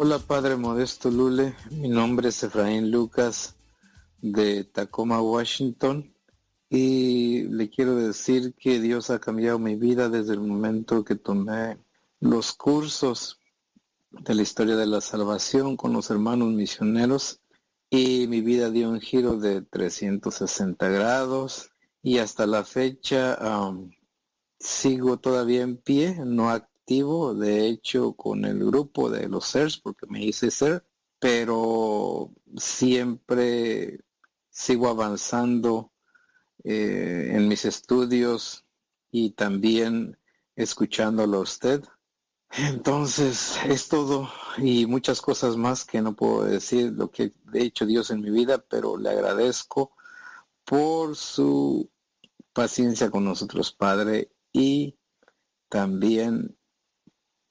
Hola Padre Modesto Lule, mi nombre es Efraín Lucas de Tacoma, Washington y le quiero decir que Dios ha cambiado mi vida desde el momento que tomé los cursos de la historia de la salvación con los hermanos misioneros y mi vida dio un giro de 360 grados y hasta la fecha sigo todavía en pie, no de hecho, con el grupo de los CERS, porque me hice ser, pero siempre sigo avanzando eh, en mis estudios y también escuchándolo a usted. Entonces, es todo y muchas cosas más que no puedo decir lo que ha hecho Dios en mi vida, pero le agradezco por su paciencia con nosotros, Padre, y también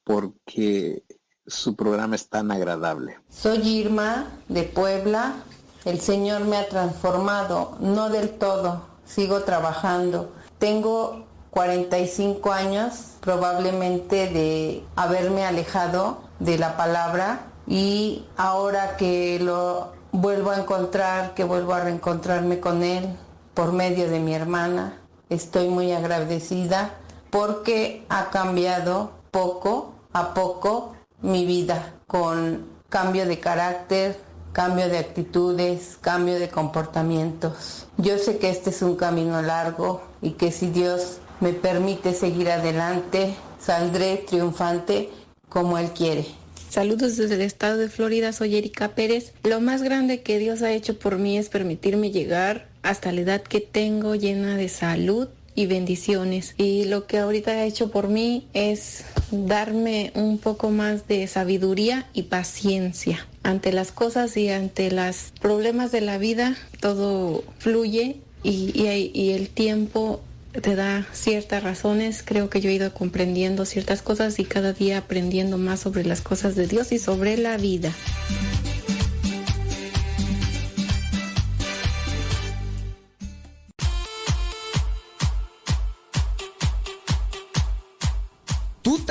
porque su programa es tan agradable. Soy Irma de Puebla. El Señor me ha transformado, no del todo, sigo trabajando. Tengo 45 años probablemente de haberme alejado de la palabra y ahora que lo vuelvo a encontrar, que vuelvo a reencontrarme con él por medio de mi hermana, estoy muy agradecida porque ha cambiado poco a poco mi vida con cambio de carácter, cambio de actitudes, cambio de comportamientos. Yo sé que este es un camino largo y que si Dios me permite seguir adelante, saldré triunfante como Él quiere. Saludos desde el estado de Florida, soy Erika Pérez. Lo más grande que Dios ha hecho por mí es permitirme llegar hasta la edad que tengo llena de salud, y bendiciones. Y lo que ahorita ha hecho por mí es darme un poco más de sabiduría y paciencia. Ante las cosas y ante los problemas de la vida, todo fluye y, y el tiempo te da ciertas razones. Creo que yo he ido comprendiendo ciertas cosas y cada día aprendiendo más sobre las cosas de Dios y sobre la vida.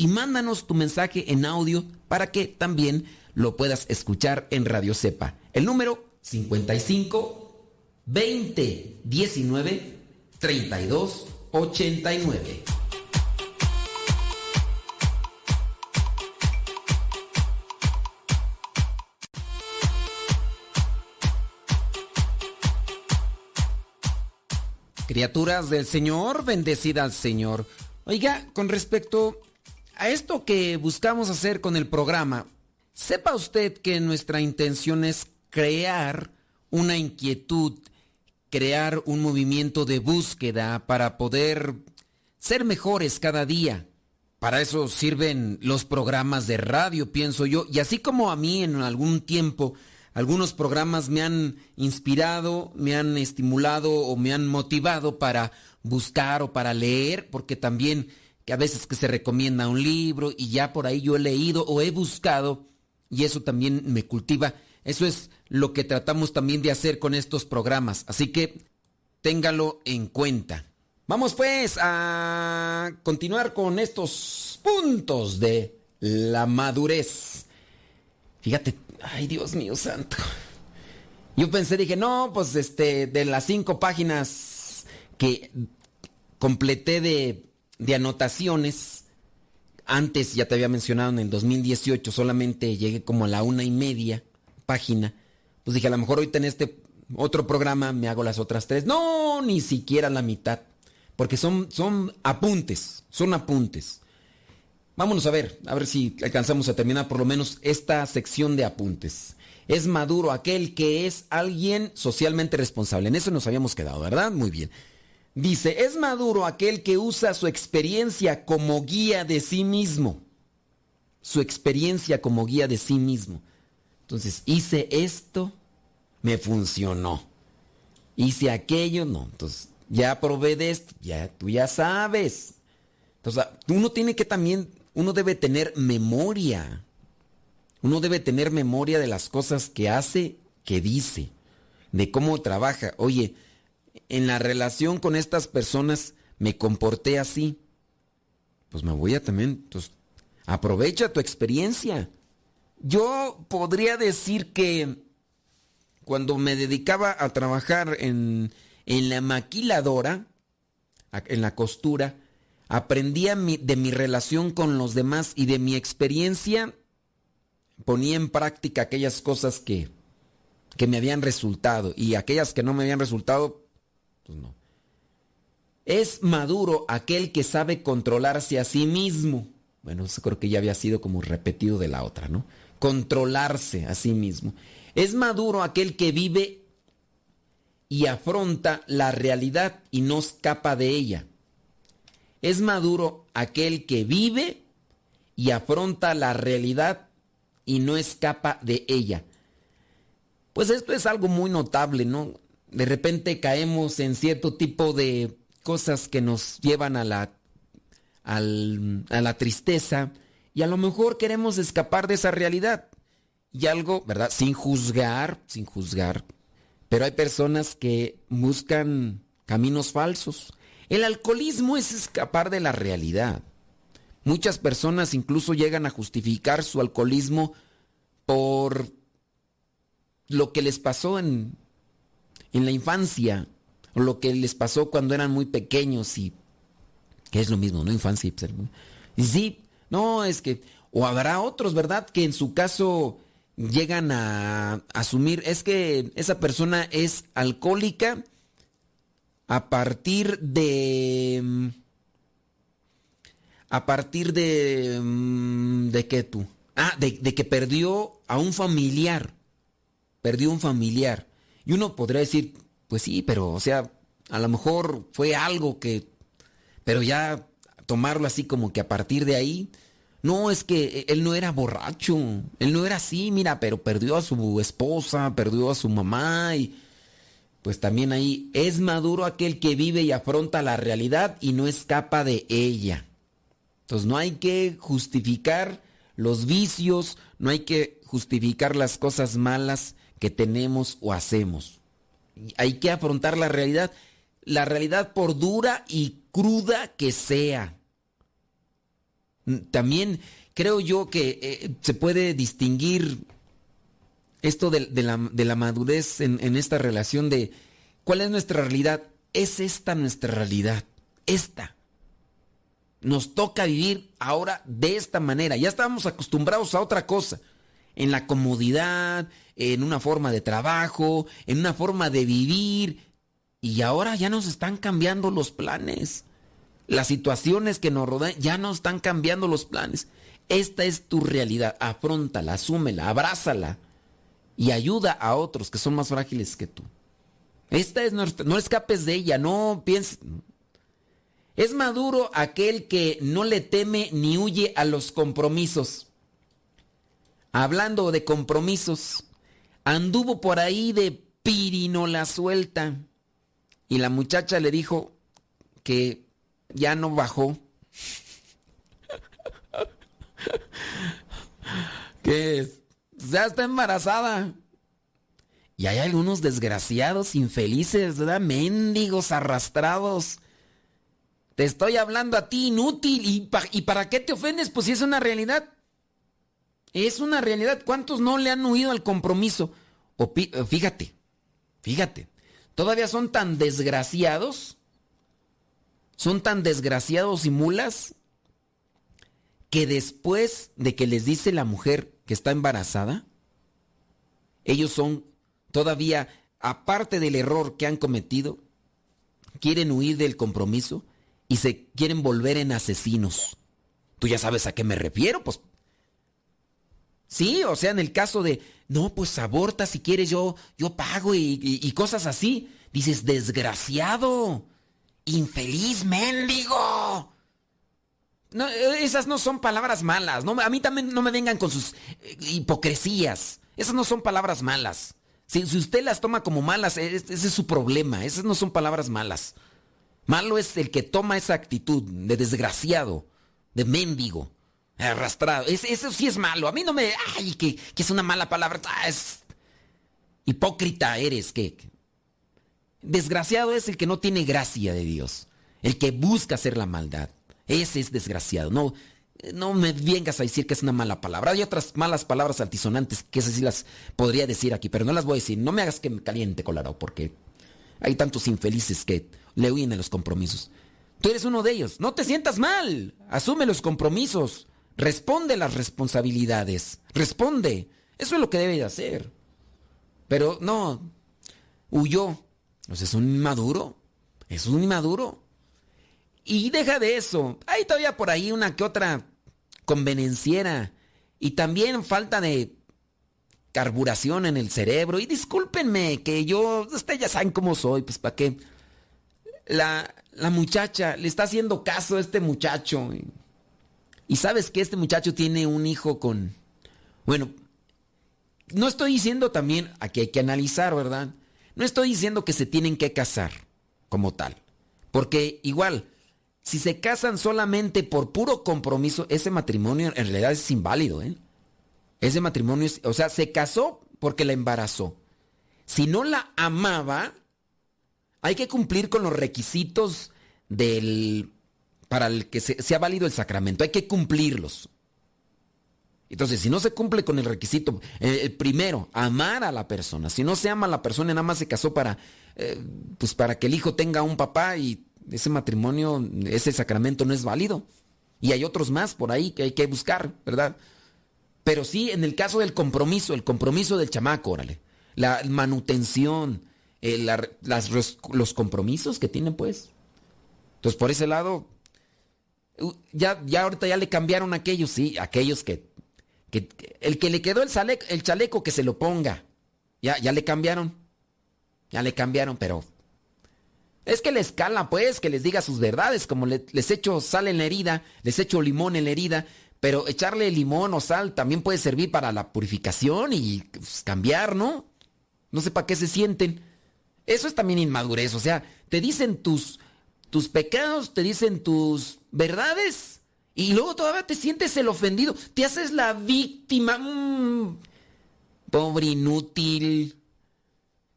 y mándanos tu mensaje en audio para que también lo puedas escuchar en Radio Cepa. El número 55 20 19 32 89. Criaturas del Señor, bendecida al Señor. Oiga, con respecto a esto que buscamos hacer con el programa, sepa usted que nuestra intención es crear una inquietud, crear un movimiento de búsqueda para poder ser mejores cada día. para eso sirven los programas de radio, pienso yo. Y así como a mí en algún tiempo algunos programas me han inspirado, me han estimulado o me han motivado para buscar o para leer, porque también que a veces que se recomienda un libro y ya por ahí yo he leído o he buscado y eso también me cultiva. Eso es lo que tratamos también de hacer con estos programas. Así que téngalo en cuenta. Vamos pues a continuar con estos puntos de la madurez. Fíjate, ay Dios mío santo. Yo pensé, dije, no, pues este, de las cinco páginas que completé de, de anotaciones, antes ya te había mencionado en el 2018, solamente llegué como a la una y media página. Pues dije, a lo mejor ahorita en este otro programa me hago las otras tres. No, ni siquiera la mitad. Porque son, son apuntes, son apuntes. Vámonos a ver, a ver si alcanzamos a terminar por lo menos esta sección de apuntes. Es maduro aquel que es alguien socialmente responsable. En eso nos habíamos quedado, ¿verdad? Muy bien. Dice, es maduro aquel que usa su experiencia como guía de sí mismo. Su experiencia como guía de sí mismo. Entonces, hice esto, me funcionó. Hice aquello, no. Entonces, ya probé de esto, ya tú ya sabes. Entonces, uno tiene que también, uno debe tener memoria. Uno debe tener memoria de las cosas que hace, que dice, de cómo trabaja. Oye, en la relación con estas personas me comporté así. Pues me voy a también, entonces, aprovecha tu experiencia. Yo podría decir que cuando me dedicaba a trabajar en, en la maquiladora, en la costura, aprendía de mi relación con los demás y de mi experiencia ponía en práctica aquellas cosas que, que me habían resultado y aquellas que no me habían resultado, pues. Es maduro aquel que sabe controlarse a sí mismo. Bueno, eso creo que ya había sido como repetido de la otra, ¿no? Controlarse a sí mismo. Es maduro aquel que vive y afronta la realidad y no escapa de ella. Es maduro aquel que vive y afronta la realidad y no escapa de ella. Pues esto es algo muy notable, ¿no? De repente caemos en cierto tipo de cosas que nos llevan a la, a la tristeza y a lo mejor queremos escapar de esa realidad. Y algo, ¿verdad? Sin juzgar, sin juzgar. Pero hay personas que buscan caminos falsos. El alcoholismo es escapar de la realidad. Muchas personas incluso llegan a justificar su alcoholismo por lo que les pasó en, en la infancia, o lo que les pasó cuando eran muy pequeños y que es lo mismo, ¿no? Infancia y... Sí, no, es que... O habrá otros, ¿verdad? Que en su caso llegan a asumir, es que esa persona es alcohólica a partir de... A partir de... Mm, ¿De qué tú? Ah, de, de que perdió a un familiar. Perdió un familiar. Y uno podría decir, pues sí, pero, o sea, a lo mejor fue algo que... Pero ya tomarlo así como que a partir de ahí no, es que él no era borracho, él no era así, mira, pero perdió a su esposa, perdió a su mamá y pues también ahí es maduro aquel que vive y afronta la realidad y no escapa de ella. Entonces no hay que justificar los vicios, no hay que justificar las cosas malas que tenemos o hacemos. Hay que afrontar la realidad, la realidad por dura y cruda que sea. También creo yo que eh, se puede distinguir esto de, la, madurez en, en, esta relación de cuál es nuestra realidad. Es esta nuestra realidad. Esta. Nos toca vivir ahora de esta manera. Ya estábamos acostumbrados a otra cosa. En la comodidad, en una forma de trabajo, en una forma de vivir. Y ahora ya nos están cambiando los planes las situaciones que nos rodean ya no están cambiando los planes. Esta es tu realidad. Afrontala, asúmela, abrázala y ayuda a otros que son más frágiles que tú. Esta es nuestra, no escapes de ella, no pienses. Es maduro aquel que no le teme ni huye a los compromisos. Hablando de compromisos, anduvo por ahí de pirinola suelta. Y la muchacha le dijo que ya no bajó. que ya está embarazada. Y hay algunos desgraciados, infelices, ¿verdad? Mendigos, arrastrados. Te estoy hablando a ti, inútil. ¿Y, ¿Y para qué te ofendes? Pues si es una realidad. Es una realidad. ¿Cuántos no le han huido al compromiso? O fíjate, fíjate. Todavía son tan desgraciados. Son tan desgraciados y mulas que después de que les dice la mujer que está embarazada, ellos son todavía, aparte del error que han cometido, quieren huir del compromiso y se quieren volver en asesinos. Tú ya sabes a qué me refiero, pues. Sí, o sea, en el caso de, no, pues aborta si quieres, yo, yo pago y, cosas así. Dices, desgraciado, infeliz mendigo. No, esas no son palabras malas. No, a mí también no me vengan con sus eh, hipocresías. Esas no son palabras malas. Si, usted las toma como malas, e, ese es su problema. Esas no son palabras malas. Malo es el que toma esa actitud de desgraciado, de mendigo, arrastrado. eso sí es malo. A mí no me... Ay, que, es una mala palabra. Ah, hipócrita eres. Que, desgraciado es el que no tiene gracia de Dios. El que busca hacer la maldad. Ese es desgraciado. No, no me vengas a decir que es una mala palabra. Hay otras malas palabras altisonantes que esas sí las podría decir aquí, pero no las voy a decir. No me hagas que me caliente, Colorado, porque hay tantos infelices que le huyen a los compromisos. Tú eres uno de ellos. No te sientas mal. Asume los compromisos. Responde las responsabilidades. Responde. Eso es lo que debe de hacer. Pero no, huyó. Pues es un inmaduro. Es un inmaduro. Y deja de eso. Hay todavía por ahí una que otra convenenciera. Y también falta de carburación en el cerebro. Y discúlpenme que yo, ustedes ya saben cómo soy, pues para qué. La, la, muchacha le está haciendo caso a este muchacho. Y sabes que este muchacho tiene un hijo con... Bueno, no estoy diciendo también, aquí hay que analizar, ¿verdad? No estoy diciendo que se tienen que casar como tal. Porque igual, si se casan solamente por puro compromiso, ese matrimonio en realidad es inválido, ¿eh? Ese matrimonio, es, o sea, se casó porque la embarazó. Si no la amaba, hay que cumplir con los requisitos del para el que sea válido el sacramento. Hay que cumplirlos. Entonces, si no se cumple con el requisito, el, primero, amar a la persona. Si no se ama a la persona, nada más se casó para, eh, pues para que el hijo tenga un papá y ese matrimonio, ese sacramento no es válido. Y hay otros más por ahí que hay que buscar, ¿verdad? Pero sí, en el caso del compromiso, el compromiso del chamaco, órale, la manutención, eh, las, los compromisos que tienen, pues. Entonces, por ese lado, ya, ya ahorita ya le cambiaron aquellos, sí, aquellos que, el que le quedó el, el chaleco que se lo ponga. Ya, ya le cambiaron. Ya le cambiaron, pero es que les cala, pues, que les diga sus verdades, como les echo sal en la herida, les echo limón en la herida, pero echarle limón o sal también puede servir para la purificación y pues, cambiar, ¿no? No sé para qué se sienten. Eso es también inmadurez, o sea, te dicen tus, tus pecados, te dicen tus verdades y luego todavía te sientes el ofendido, te haces la víctima. Mm, pobre inútil.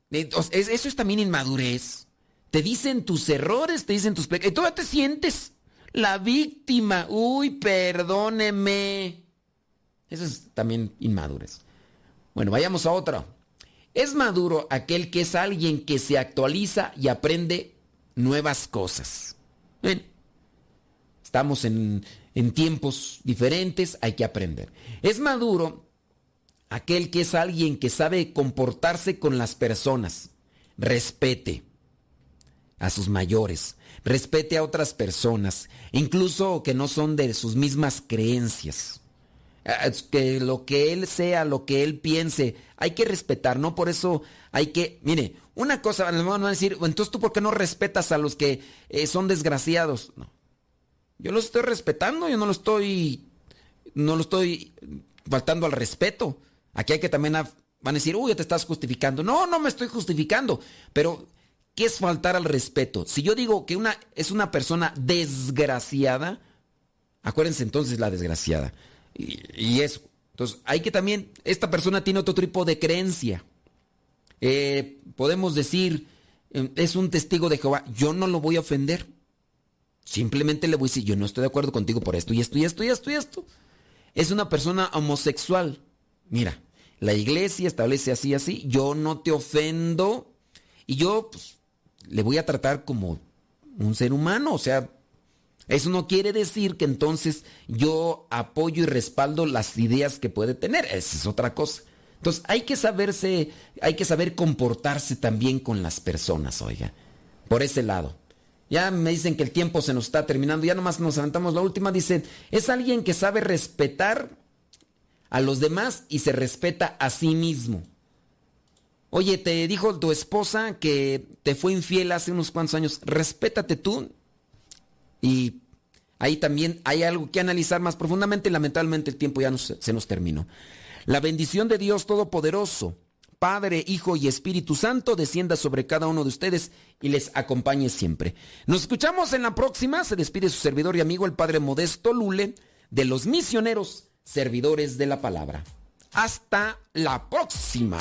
Eso es también inmadurez. Te dicen tus errores, te dicen tus pecados. Y todavía te sientes la víctima. Uy, perdóneme. Eso es también inmadurez. Bueno, vayamos a otro. Es maduro aquel que es alguien que se actualiza y aprende nuevas cosas. Estamos en, tiempos diferentes, hay que aprender. Es maduro aquel que es alguien que sabe comportarse con las personas. Respete a sus mayores, respete a otras personas, incluso que no son de sus mismas creencias. que lo que él sea, lo que él piense, hay que respetar, no por eso hay que, mire, una cosa, les van a decir, entonces tú por qué no respetas a los que eh, son desgraciados? No. Yo los estoy respetando, yo no lo estoy, no lo estoy faltando al respeto. Aquí hay que también van a decir, uy, ya te estás justificando. No, no me estoy justificando, pero ¿qué es faltar al respeto? Si yo digo que una es una persona desgraciada, acuérdense entonces la desgraciada. Y, eso. Entonces, hay que también, esta persona tiene otro tipo de creencia. Eh, podemos decir, em, es un testigo de Jehová, yo no lo voy a ofender. Simplemente le voy a decir, yo no estoy de acuerdo contigo por esto y esto y esto y esto y esto. Es una persona homosexual. Mira, la iglesia establece así así, yo no te ofendo y yo pues, le voy a tratar como un ser humano, o sea, eso no quiere decir que entonces yo apoyo y respaldo las ideas que puede tener. Esa es otra cosa. Entonces hay que saberse, hay que saber comportarse también con las personas, oiga. Por ese lado. Ya me dicen que el tiempo se nos está terminando. Ya nomás nos aventamos la última. Dice, es alguien que sabe respetar a los demás y se respeta a sí mismo. Oye, te dijo tu esposa que te fue infiel hace unos cuantos años. Respétate tú y ahí también hay algo que analizar más profundamente. Lamentablemente el tiempo ya se nos terminó. La bendición de Dios Todopoderoso, Padre, Hijo y Espíritu Santo, descienda sobre cada uno de ustedes y les acompañe siempre. Nos escuchamos en la próxima. Se despide su servidor y amigo, el Padre Modesto Lule, de los misioneros servidores de la palabra. Hasta la próxima.